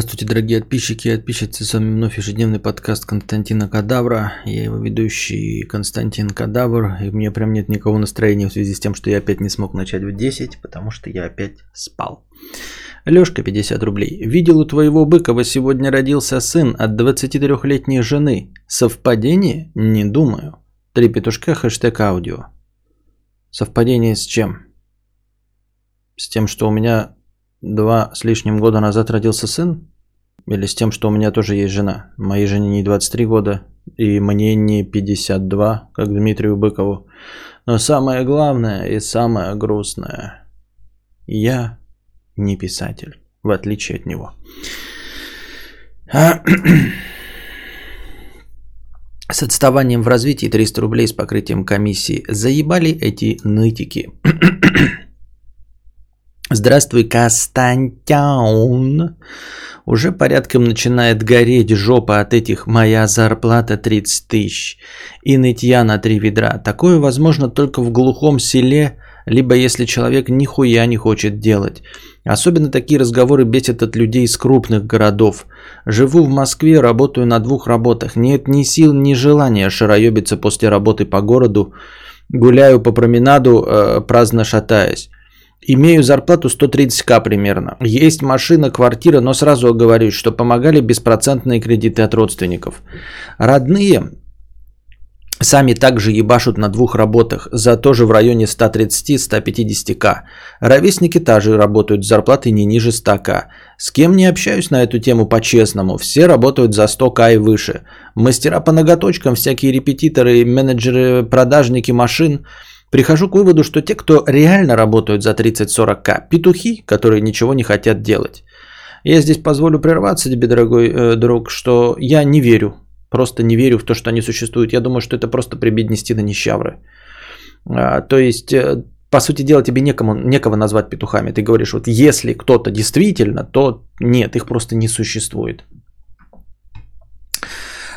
Здравствуйте, дорогие подписчики и подписчицы. С вами вновь ежедневный подкаст Константина Кадавра. Я его ведущий Константин Кадавр. И мне прям нет никакого настроения в связи с тем, что я опять не смог начать в 10, потому что я опять спал. Лешка, 50 рублей. Видел у твоего Быкова сегодня родился сын от 23-летней жены. Совпадение? Не думаю. Три петушка, хэштег аудио. Совпадение с чем? С тем, что у меня два с лишним года назад родился сын? Или с тем, что у меня тоже есть жена. Моей жене не 23 года, и мне не 52, как Дмитрию Быкову. Но самое главное и самое грустное, я не писатель, в отличие от него. С отставанием в развитии 300 рублей с покрытием комиссии. Заебали эти нытики. Здравствуй, Костантяун. Уже порядком начинает гореть жопа от этих «моя зарплата 30 тысяч» и нытья на три ведра. Такое возможно только в глухом селе, либо если человек нихуя не хочет делать. Особенно такие разговоры бесят от людей из крупных городов. Живу в Москве, работаю на двух работах. Нет ни сил, ни желания шароебиться после работы по городу. Гуляю по променаду, э, праздно шатаясь. Имею зарплату 130к примерно. Есть машина, квартира, но сразу оговорюсь, что помогали беспроцентные кредиты от родственников. Родные сами также ебашут на двух работах, за тоже в районе 130-150к. Ровесники также работают с зарплатой не ниже 100к. С кем не общаюсь на эту тему по-честному, все работают за 100к и выше. Мастера по ноготочкам, всякие репетиторы, менеджеры, продажники машин – Прихожу к выводу, что те, кто реально работают за 30-40к, петухи, которые ничего не хотят делать. Я здесь позволю прерваться тебе, дорогой э, друг, что я не верю, просто не верю в то, что они существуют. Я думаю, что это просто прибеднести на нищавры. А, то есть, э, по сути дела, тебе некому, некого назвать петухами. Ты говоришь, вот если кто-то действительно, то нет, их просто не существует.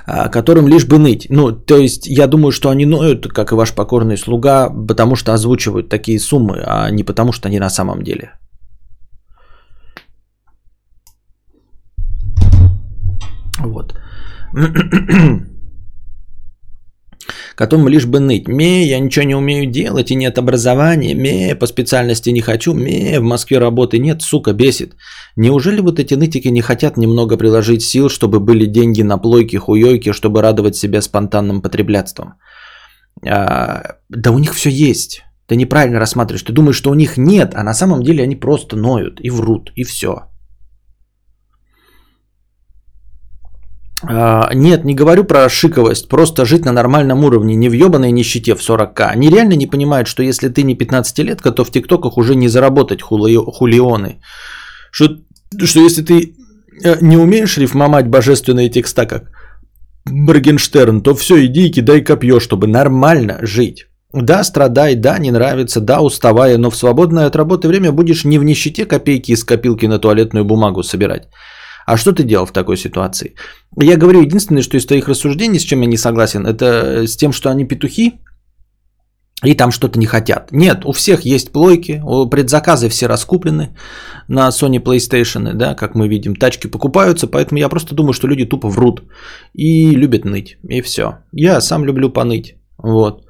А, которым лишь бы ныть. Ну, то есть, я думаю, что они ноют, как и ваш покорный слуга, потому что озвучивают такие суммы, а не потому, что они на самом деле. Вот. которым лишь бы ныть. Ме, я ничего не умею делать и нет образования. Ме, по специальности не хочу. Ме, в Москве работы нет, сука, бесит. Неужели вот эти нытики не хотят немного приложить сил, чтобы были деньги на плойки, хуёйки, чтобы радовать себя спонтанным потреблятством? А, да у них все есть. Ты неправильно рассматриваешь. Ты думаешь, что у них нет, а на самом деле они просто ноют и врут, и все. Нет, не говорю про шиковость, просто жить на нормальном уровне, не в ебаной нищете в 40к. Они реально не понимают, что если ты не 15-летка, то в тиктоках уже не заработать хули... хулионы. Что, что если ты э, не умеешь рифмовать божественные текста, как Брагенштерн, то все, иди и кидай копье, чтобы нормально жить. Да, страдай, да, не нравится, да, уставая, но в свободное от работы время будешь не в нищете копейки из копилки на туалетную бумагу собирать, а что ты делал в такой ситуации? Я говорю единственное, что из твоих рассуждений, с чем я не согласен, это с тем, что они петухи, и там что-то не хотят. Нет, у всех есть плойки, предзаказы все раскуплены на Sony PlayStation, да, как мы видим, тачки покупаются, поэтому я просто думаю, что люди тупо врут и любят ныть, и все. Я сам люблю поныть, вот.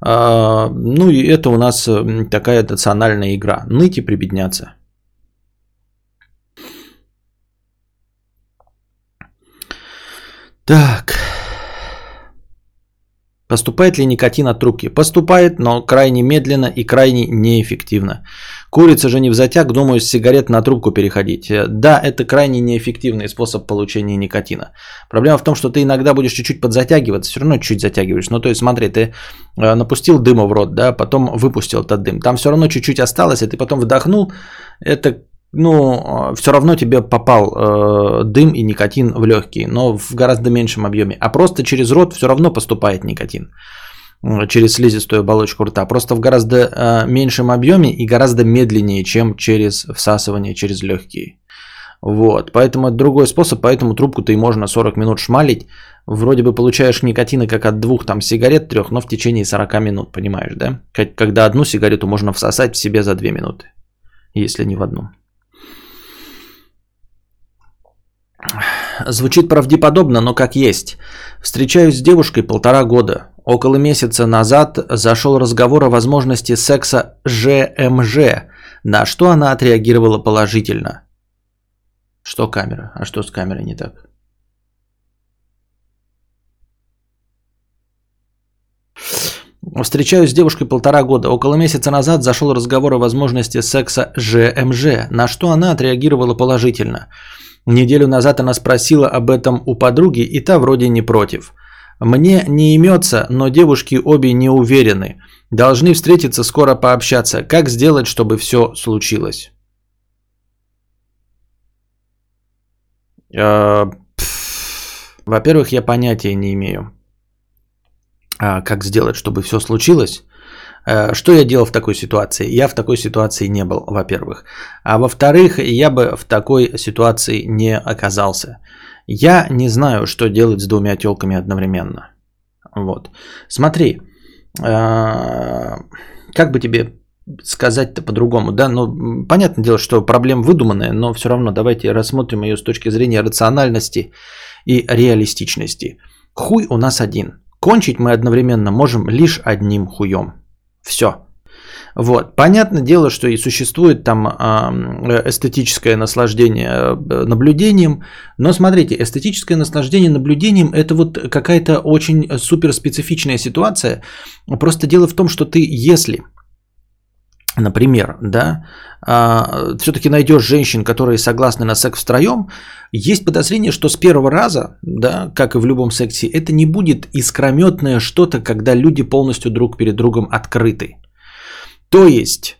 А, ну и это у нас такая национальная игра, ныть и прибедняться. Так. Поступает ли никотин от трубки? Поступает, но крайне медленно и крайне неэффективно. Курица же не в затяг, думаю, с сигарет на трубку переходить. Да, это крайне неэффективный способ получения никотина. Проблема в том, что ты иногда будешь чуть-чуть подзатягиваться, все равно чуть-чуть затягиваешь. Ну, то есть, смотри, ты э, напустил дыма в рот, да, потом выпустил этот дым. Там все равно чуть-чуть осталось, и ты потом вдохнул. Это ну, все равно тебе попал э, дым и никотин в легкие, но в гораздо меньшем объеме. А просто через рот все равно поступает никотин через слизистую оболочку рта, просто в гораздо э, меньшем объеме и гораздо медленнее, чем через всасывание через легкие. Вот, поэтому это другой способ, поэтому трубку-то и можно 40 минут шмалить. Вроде бы получаешь никотины как от двух там сигарет, трех, но в течение 40 минут, понимаешь, да? Когда одну сигарету можно всосать в себе за 2 минуты, если не в одну. Звучит правдеподобно, но как есть. Встречаюсь с девушкой полтора года. Около месяца назад зашел разговор о возможности секса ЖМЖ, на что она отреагировала положительно. Что камера? А что с камерой не так? Встречаюсь с девушкой полтора года. Около месяца назад зашел разговор о возможности секса ЖМЖ, на что она отреагировала положительно. Неделю назад она спросила об этом у подруги, и та вроде не против. Мне не имется, но девушки обе не уверены. Должны встретиться, скоро пообщаться. Как сделать, чтобы все случилось? Э, во-первых, я понятия не имею, а, как сделать, чтобы все случилось. Э, что я делал в такой ситуации? Я в такой ситуации не был, во-первых. А во-вторых, я бы в такой ситуации не оказался. Я не знаю, что делать с двумя телками одновременно. Вот. Смотри, э, как бы тебе сказать-то по-другому, да, ну, понятное дело, что проблема выдуманная, но все равно давайте рассмотрим ее с точки зрения рациональности и реалистичности. Хуй у нас один. Кончить мы одновременно можем лишь одним хуем. Все. Вот. Понятное дело, что и существует там э, эстетическое наслаждение э, наблюдением, но смотрите, эстетическое наслаждение наблюдением это вот какая-то очень суперспецифичная ситуация. Просто дело в том, что ты, если например, да, а, все-таки найдешь женщин, которые согласны на секс втроем, есть подозрение, что с первого раза, да, как и в любом сексе, это не будет искрометное что-то, когда люди полностью друг перед другом открыты. То есть,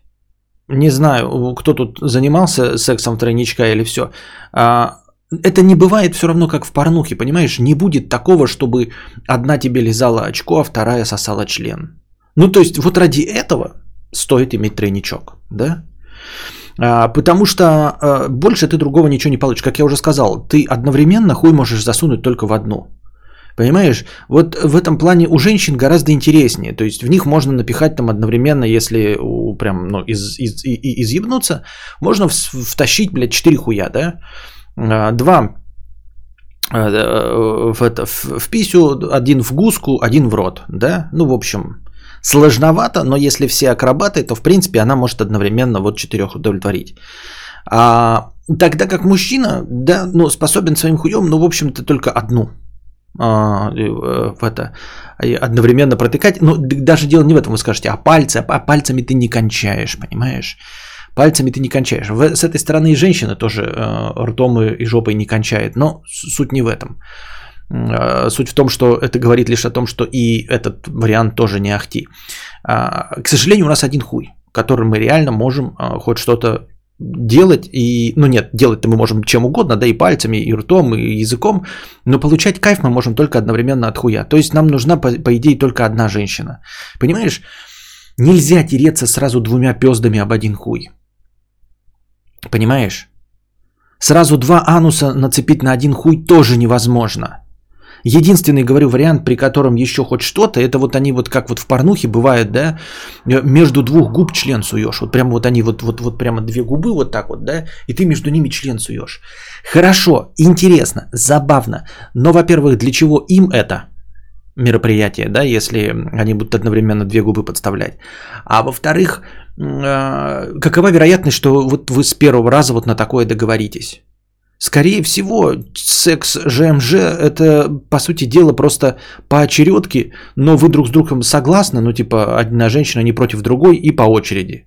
не знаю, кто тут занимался сексом тройничка или все, а, это не бывает все равно, как в порнухе, понимаешь? Не будет такого, чтобы одна тебе лизала очко, а вторая сосала член. Ну, то есть, вот ради этого стоит иметь тройничок, да? А, потому что а, больше ты другого ничего не получишь. Как я уже сказал, ты одновременно хуй можешь засунуть только в одну. Понимаешь? Вот в этом плане у женщин гораздо интереснее. То есть в них можно напихать там одновременно, если прям ну, из, из, из, изъебнуться, можно втащить, блядь, 4 хуя, да? А, два в, это, в, в писю, один в гуску, один в рот, да? Ну, в общем, Сложновато, но если все акробаты, то в принципе она может одновременно вот четырех удовлетворить. А, тогда как мужчина, да, ну, способен своим хуем, ну, в общем-то, только одну а, э, в это одновременно протыкать. Ну, даже дело не в этом, вы скажете, а пальцы, а пальцами ты не кончаешь, понимаешь? Пальцами ты не кончаешь. С этой стороны и женщина тоже э, ртом и жопой не кончает, но суть не в этом. А, суть в том, что это говорит лишь о том, что и этот вариант тоже не ахти. А, к сожалению, у нас один хуй, которым мы реально можем а, хоть что-то делать. И, ну нет, делать-то мы можем чем угодно, да и пальцами, и ртом, и языком, но получать кайф мы можем только одновременно от хуя. То есть нам нужна, по, по идее, только одна женщина. Понимаешь? Нельзя тереться сразу двумя пездами об один хуй. Понимаешь? Сразу два ануса нацепить на один хуй тоже невозможно. Единственный, говорю, вариант, при котором еще хоть что-то, это вот они вот как вот в порнухе бывает, да, между двух губ член суешь. Вот прямо вот они вот, вот, вот прямо две губы вот так вот, да, и ты между ними член суешь. Хорошо, интересно, забавно. Но, во-первых, для чего им это? мероприятие, да, если они будут одновременно две губы подставлять. А во-вторых, э, какова вероятность, что вот вы с первого раза вот на такое договоритесь? Скорее всего, секс ЖМЖ это, по сути дела, просто поочередки, но вы друг с другом согласны, ну типа одна женщина не против другой и по очереди.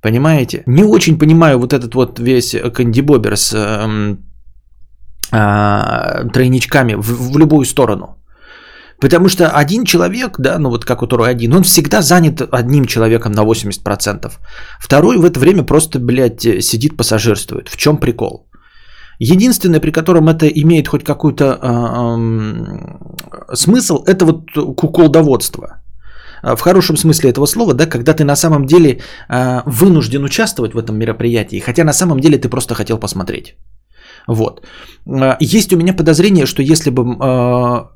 Понимаете? Не очень понимаю вот этот вот весь кандибобер с э, э, тройничками в, в любую сторону. Потому что один человек, да, ну вот как у второй один, он всегда занят одним человеком на 80%. Второй в это время просто, блядь, сидит пассажирствует. В чем прикол? Единственное, при котором это имеет хоть какой-то э, э, смысл, это вот куколдоводство. А, в хорошем смысле этого слова, да, когда ты на самом деле э, вынужден участвовать в этом мероприятии, хотя на самом деле ты просто хотел посмотреть. Вот. Есть у меня подозрение, что если бы... Э,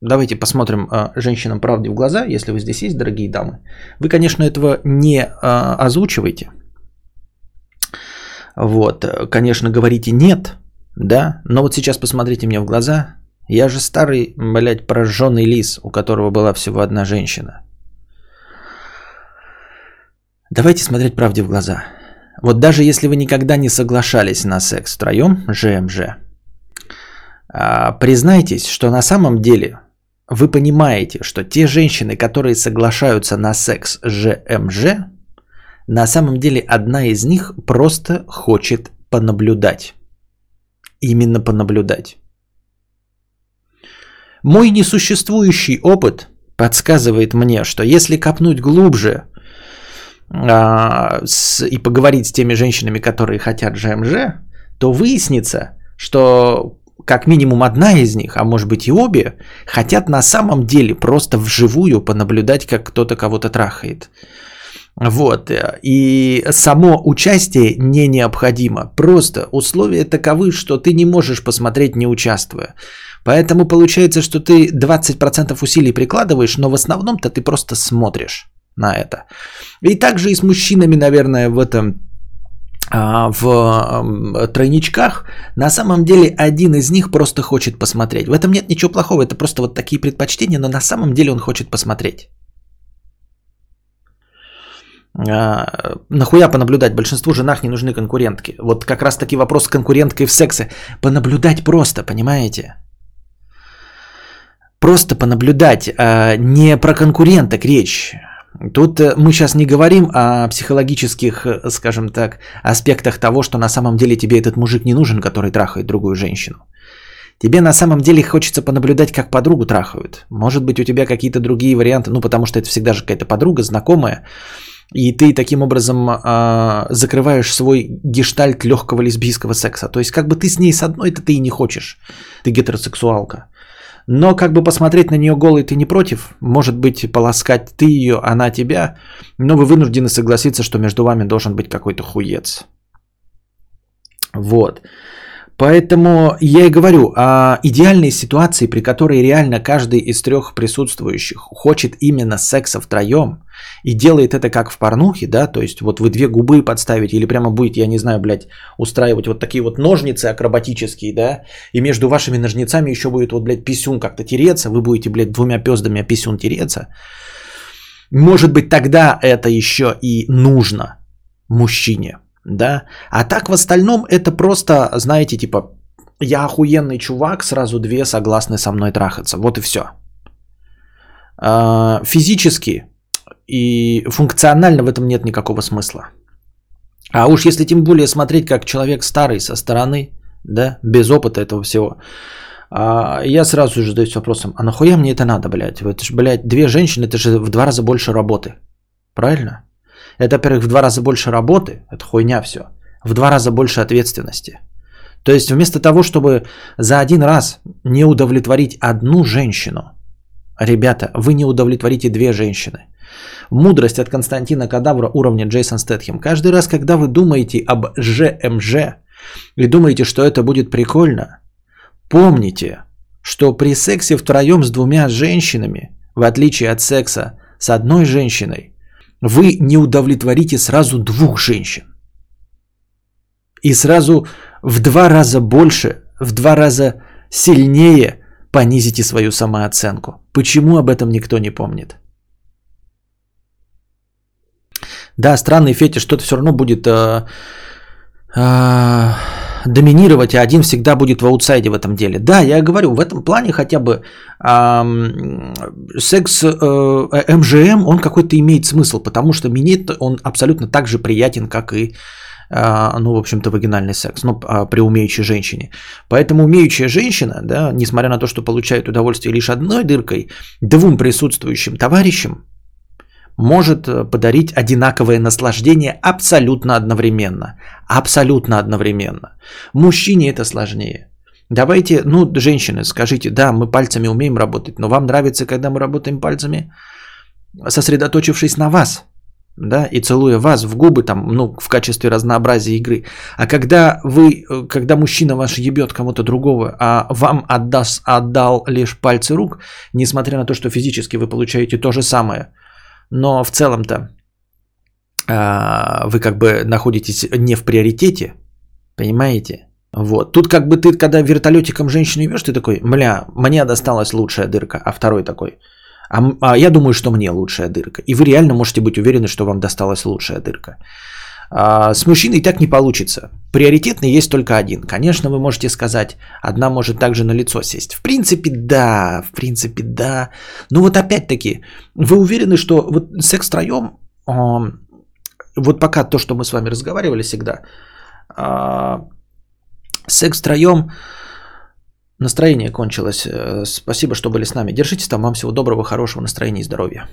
давайте посмотрим э, женщинам правде в глаза, если вы здесь есть, дорогие дамы. Вы, конечно, этого не э, озвучиваете, вот, конечно, говорите нет, Да, но вот сейчас посмотрите мне в глаза. Я же старый, блядь, прожженный лис, у которого была всего одна женщина. Давайте смотреть правде в глаза. Вот даже если вы никогда не соглашались на секс втроем, ЖМЖ, а, признайтесь, что на самом деле вы понимаете, что те женщины, которые соглашаются на секс ЖМЖ, на самом деле одна из них просто хочет понаблюдать. Именно понаблюдать. Мой несуществующий опыт подсказывает мне, что если копнуть глубже а, с, и поговорить с теми женщинами, которые хотят ЖМЖ, то выяснится, что как минимум одна из них, а может быть и обе, хотят на самом деле просто вживую понаблюдать, как кто-то кого-то трахает. Вот. И само участие не необходимо. Просто условия таковы, что ты не можешь посмотреть, не участвуя. Поэтому получается, что ты 20% усилий прикладываешь, но в основном-то ты просто смотришь на это. И также и с мужчинами, наверное, в этом а, в тройничках, на самом деле один из них просто хочет посмотреть. В этом нет ничего плохого, это просто вот такие предпочтения, но на самом деле он хочет посмотреть. А, нахуя понаблюдать? Большинству женах не нужны конкурентки. Вот как раз таки вопрос с конкуренткой в сексе. Понаблюдать просто, понимаете? Просто понаблюдать, а не про конкуренток речь. Тут э, мы сейчас не говорим о психологических, э, скажем так, аспектах того, что на самом деле тебе этот мужик не нужен, который трахает другую женщину. Тебе на самом деле хочется понаблюдать, как подругу трахают. Может быть, у тебя какие-то другие варианты, ну, потому что это всегда же какая-то подруга, знакомая, и ты таким образом э, закрываешь свой гештальт легкого лесбийского секса. То есть, как бы ты с ней с одной-то ты и не хочешь. Ты гетеросексуалка. Но как бы посмотреть на нее голой ты не против. Может быть, полоскать ты ее, она тебя. Но вы вынуждены согласиться, что между вами должен быть какой-то хуец. Вот. Поэтому я и говорю о идеальной ситуации, при которой реально каждый из трех присутствующих хочет именно секса втроем и делает это как в порнухе, да, то есть вот вы две губы подставите или прямо будете, я не знаю, блядь, устраивать вот такие вот ножницы акробатические, да, и между вашими ножницами еще будет вот, блядь, писюн как-то тереться, вы будете, блядь, двумя пездами о писюн тереться. Может быть, тогда это еще и нужно мужчине, да. А так в остальном это просто, знаете, типа, я охуенный чувак, сразу две согласны со мной трахаться. Вот и все. А, физически и функционально в этом нет никакого смысла. А уж если тем более смотреть как человек старый со стороны, да, без опыта этого всего, а, я сразу же задаюсь вопросом, а нахуя мне это надо, блядь? Это же, блядь, две женщины, это же в два раза больше работы. Правильно? Это, во-первых, в два раза больше работы, это хуйня все. В два раза больше ответственности. То есть вместо того, чтобы за один раз не удовлетворить одну женщину, ребята, вы не удовлетворите две женщины. Мудрость от Константина Кадавра уровня Джейсон Стэтхем. Каждый раз, когда вы думаете об ЖМЖ и думаете, что это будет прикольно, помните, что при сексе втроем с двумя женщинами, в отличие от секса с одной женщиной, вы не удовлетворите сразу двух женщин. И сразу в два раза больше, в два раза сильнее понизите свою самооценку. Почему об этом никто не помнит? Да, странный фетиш, что-то все равно будет э, э, доминировать, а один всегда будет в аутсайде в этом деле. Да, я говорю, в этом плане хотя бы э, секс э, МЖМ, он какой-то имеет смысл, потому что минет он абсолютно так же приятен, как и э, ну, в общем-то, вагинальный секс, ну, при умеющей женщине. Поэтому умеющая женщина, да, несмотря на то, что получает удовольствие лишь одной дыркой, двум присутствующим товарищам, может э, подарить одинаковое наслаждение абсолютно одновременно. Абсолютно одновременно. Мужчине это сложнее. Давайте, ну, женщины, скажите, да, мы пальцами умеем работать, но вам нравится, когда мы работаем пальцами, сосредоточившись на вас, да, и целуя вас в губы, там, ну, в качестве разнообразия игры. А когда вы, э, когда мужчина ваш ебет кому-то другого, а вам отдаст, отдал лишь пальцы рук, несмотря на то, что физически вы получаете то же самое – но в целом-то а, вы как бы находитесь не в приоритете, понимаете? Вот. Тут как бы ты, когда вертолетиком женщину ебешь, ты такой, бля, мне досталась лучшая дырка. А второй такой, а, а я думаю, что мне лучшая дырка. И вы реально можете быть уверены, что вам досталась лучшая дырка. А, с мужчиной так не получится. Приоритетный есть только один. Конечно, вы можете сказать, одна может также на лицо сесть. В принципе, да, в принципе, да. Но вот опять-таки, вы уверены, что вот секс втроем, вот пока то, что мы с вами разговаривали всегда, а, секс втроем, настроение кончилось. Э, спасибо, что были с нами. Держитесь там. Вам всего доброго, хорошего настроения и здоровья.